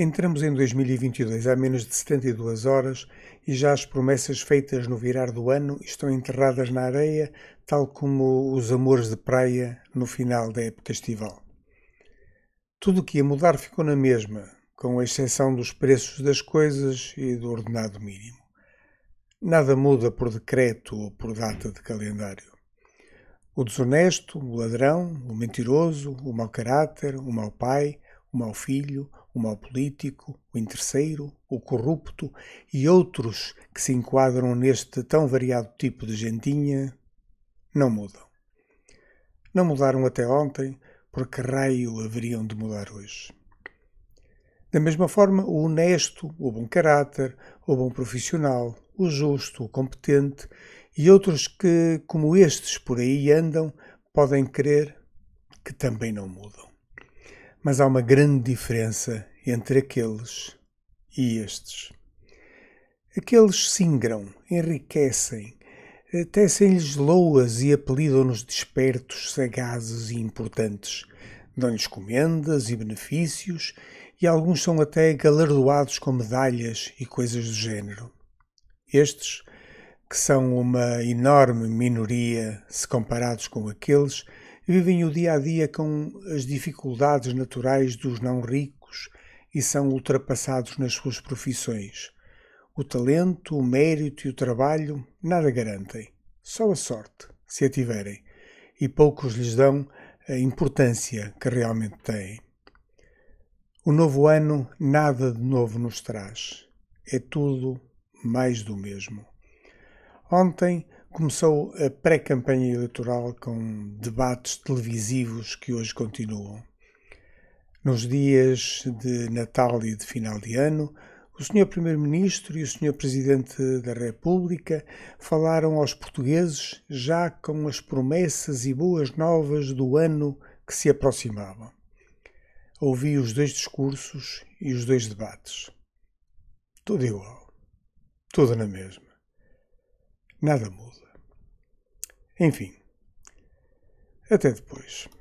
Entramos em 2022 há menos de 72 horas e já as promessas feitas no virar do ano estão enterradas na areia, tal como os amores de praia no final da época estival. Tudo o que ia mudar ficou na mesma, com exceção dos preços das coisas e do ordenado mínimo. Nada muda por decreto ou por data de calendário. O desonesto, o ladrão, o mentiroso, o mau caráter, o mau pai, o mau filho, o mau político, o interesseiro, o corrupto e outros que se enquadram neste tão variado tipo de gentinha, não mudam. Não mudaram até ontem, porque raio haveriam de mudar hoje. Da mesma forma, o honesto, o bom caráter, o bom profissional, o justo, o competente e outros que, como estes por aí andam, podem crer que também não mudam. Mas há uma grande diferença entre aqueles e estes. Aqueles singram, enriquecem, tecem-lhes loas e apelidam-nos despertos, sagazes e importantes. Dão-lhes comendas e benefícios e alguns são até galardoados com medalhas e coisas do género. Estes, que são uma enorme minoria se comparados com aqueles, vivem o dia a dia com as dificuldades naturais dos não ricos e são ultrapassados nas suas profissões. O talento, o mérito e o trabalho nada garantem, só a sorte, se a tiverem, e poucos lhes dão a importância que realmente têm. O novo ano nada de novo nos traz. É tudo mais do mesmo. Ontem começou a pré-campanha eleitoral com debates televisivos que hoje continuam. Nos dias de Natal e de final de ano, o Sr. Primeiro-Ministro e o Sr. Presidente da República falaram aos portugueses já com as promessas e boas novas do ano que se aproximava. Ouvi os dois discursos e os dois debates. Tudo igual. Tudo na mesma. Nada muda. Enfim. Até depois.